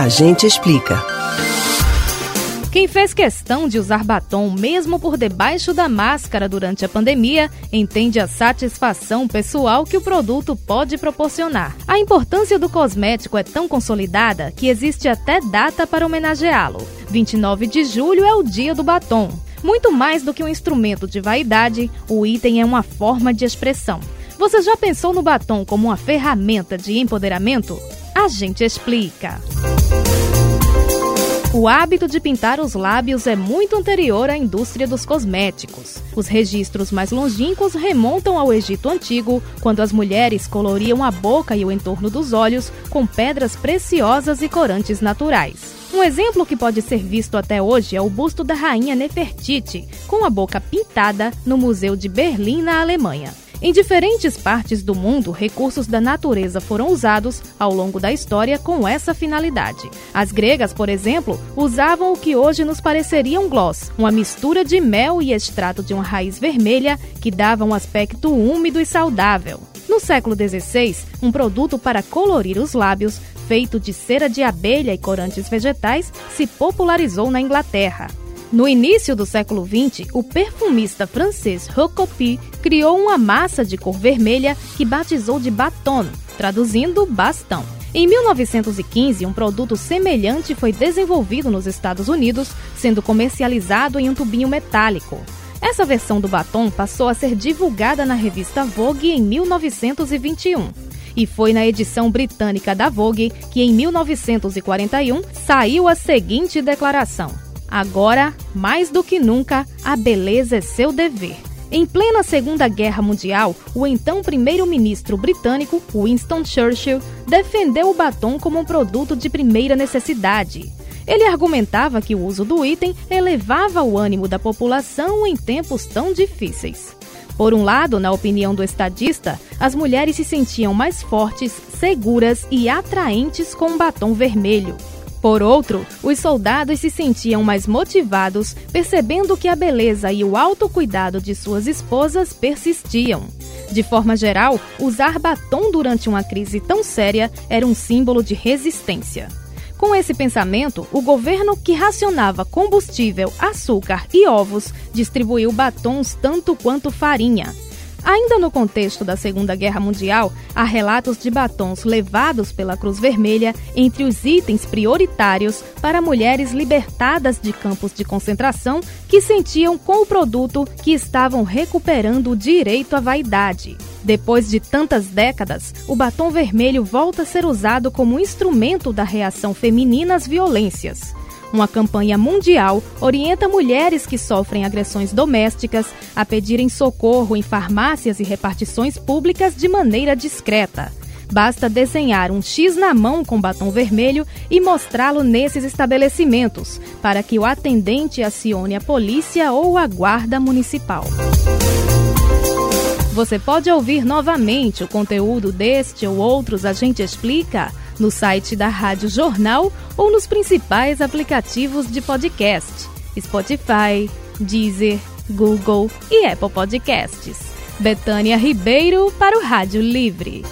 A gente explica. Quem fez questão de usar batom mesmo por debaixo da máscara durante a pandemia entende a satisfação pessoal que o produto pode proporcionar. A importância do cosmético é tão consolidada que existe até data para homenageá-lo. 29 de julho é o dia do batom. Muito mais do que um instrumento de vaidade, o item é uma forma de expressão. Você já pensou no batom como uma ferramenta de empoderamento? A gente explica. O hábito de pintar os lábios é muito anterior à indústria dos cosméticos. Os registros mais longínquos remontam ao Egito Antigo, quando as mulheres coloriam a boca e o entorno dos olhos com pedras preciosas e corantes naturais. Um exemplo que pode ser visto até hoje é o busto da rainha Nefertiti, com a boca pintada no Museu de Berlim, na Alemanha. Em diferentes partes do mundo, recursos da natureza foram usados ao longo da história com essa finalidade. As gregas, por exemplo, usavam o que hoje nos pareceria um gloss, uma mistura de mel e extrato de uma raiz vermelha que dava um aspecto úmido e saudável. No século XVI, um produto para colorir os lábios, feito de cera de abelha e corantes vegetais, se popularizou na Inglaterra. No início do século XX, o perfumista francês Rocopi criou uma massa de cor vermelha que batizou de baton, traduzindo bastão. Em 1915, um produto semelhante foi desenvolvido nos Estados Unidos, sendo comercializado em um tubinho metálico. Essa versão do batom passou a ser divulgada na revista Vogue em 1921. E foi na edição britânica da Vogue que, em 1941, saiu a seguinte declaração: Agora, mais do que nunca, a beleza é seu dever. Em plena Segunda Guerra Mundial, o então primeiro-ministro britânico Winston Churchill defendeu o batom como um produto de primeira necessidade. Ele argumentava que o uso do item elevava o ânimo da população em tempos tão difíceis. Por um lado, na opinião do estadista, as mulheres se sentiam mais fortes, seguras e atraentes com o batom vermelho. Por outro, os soldados se sentiam mais motivados, percebendo que a beleza e o autocuidado de suas esposas persistiam. De forma geral, usar batom durante uma crise tão séria era um símbolo de resistência. Com esse pensamento, o governo que racionava combustível, açúcar e ovos distribuiu batons tanto quanto farinha. Ainda no contexto da Segunda Guerra Mundial, há relatos de batons levados pela Cruz Vermelha entre os itens prioritários para mulheres libertadas de campos de concentração que sentiam com o produto que estavam recuperando o direito à vaidade. Depois de tantas décadas, o batom vermelho volta a ser usado como instrumento da reação feminina às violências. Uma campanha mundial orienta mulheres que sofrem agressões domésticas a pedirem socorro em farmácias e repartições públicas de maneira discreta. Basta desenhar um X na mão com batom vermelho e mostrá-lo nesses estabelecimentos, para que o atendente acione a polícia ou a guarda municipal. Você pode ouvir novamente o conteúdo deste ou outros A Gente Explica no site da Rádio Jornal ou nos principais aplicativos de podcast: Spotify, Deezer, Google e Apple Podcasts. Betânia Ribeiro para o Rádio Livre.